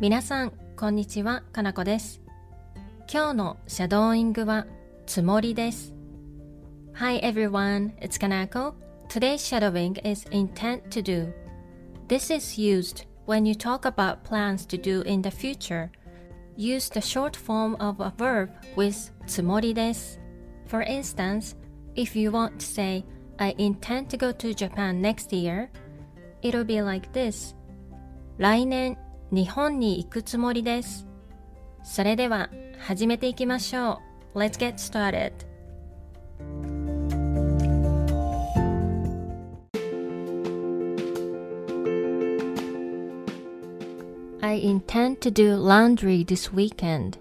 皆さん、こんにちは、かなこです。今日のシャドーイングはつもりです。Hi everyone, it's Kanako. Today's shadowing is intent to do. This is used when you talk about plans to do in the future. Use the short form of a verb with つもりです。For instance, if you want to say, I intend to go to Japan next year, it'll be like this. 来年、 日本に行くつもりです。それでは、始めていきましょう。Let's get started. I intend to do laundry this weekend.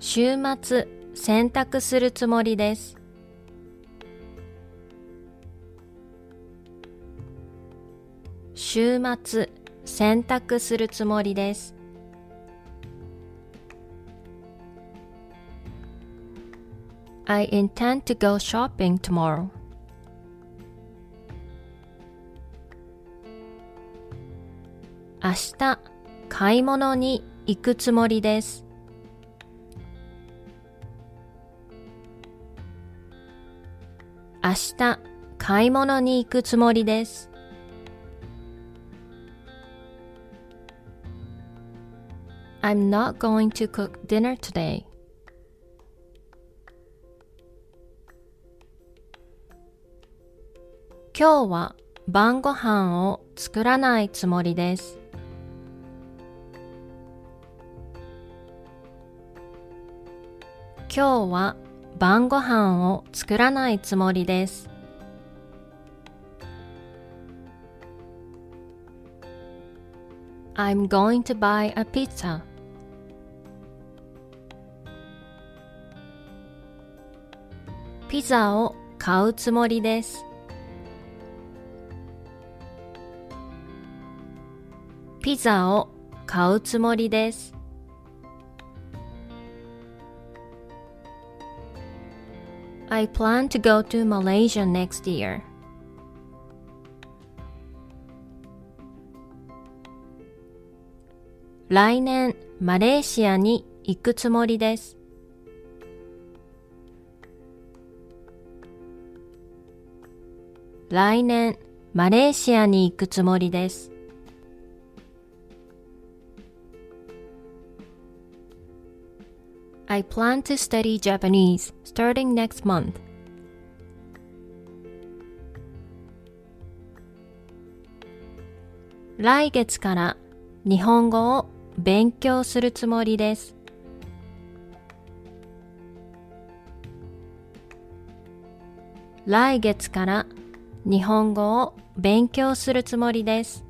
週末、洗濯するつもりです。週末、洗濯するつもりです。I intend to go shopping tomorrow. 明日、買い物に行くつもりです。明日、買い物に行くつもりです。I'm not going to cook dinner today. 今日は晩ご飯を作らないつもりです。今日は晩ご飯を作らないつもりです。I'm going to buy a pizza. ピザを買うつもりです。ピザを買うつもりです。I plan to go to Malaysia next year. 来年マレーシアに行くつもりです。来年マレーシアに行くつもりです。I plan to study Japanese starting next month. 来月から日本語を勉強するつもりです。来月から日本語を勉強するつもりです。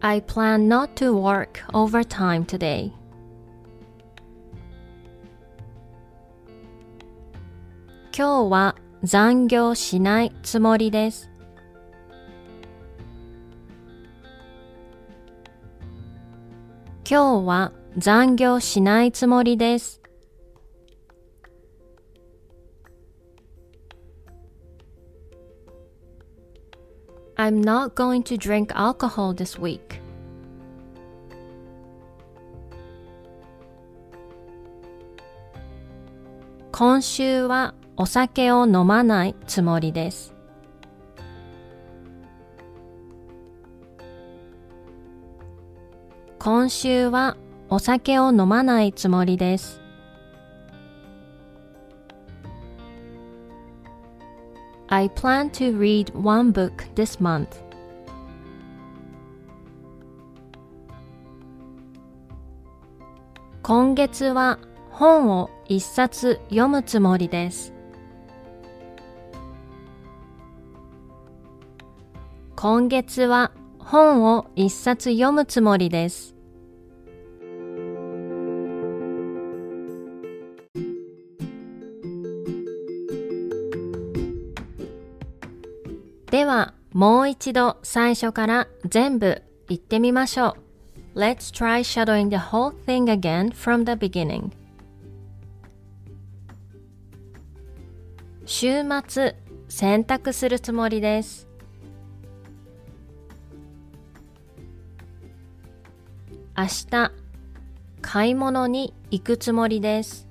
I plan not to work overtime today. 今日は残業しないつもりです。今日は残業しないつもりです。I'm not going to drink alcohol this week. 今週はお酒を飲まないつもりです。今週はお酒を飲まないつもりです。I plan to read one book this month. 今月は本を一冊読むつもりです。今月は本を一冊読むつもりです。では、もう一度最初から全部言ってみましょう。Let's try shadowing the whole thing again from the beginning. 週末洗濯するつもりです明日買い物に行くつもりです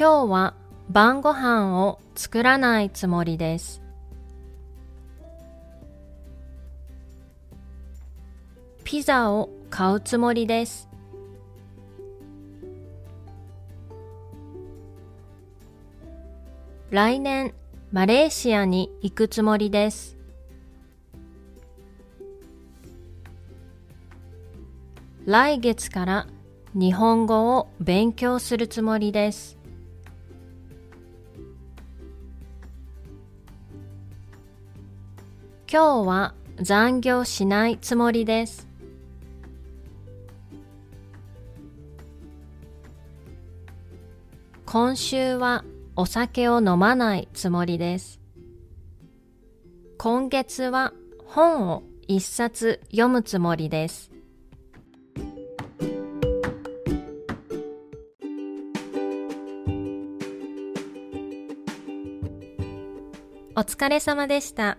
今日は晩ご飯を作らないつもりです。ピザを買うつもりです。来年マレーシアに行くつもりです。来月から日本語を勉強するつもりです。今日は残業しないつもりです。今週はお酒を飲まないつもりです。今月は本を一冊読むつもりです。お疲れ様でした。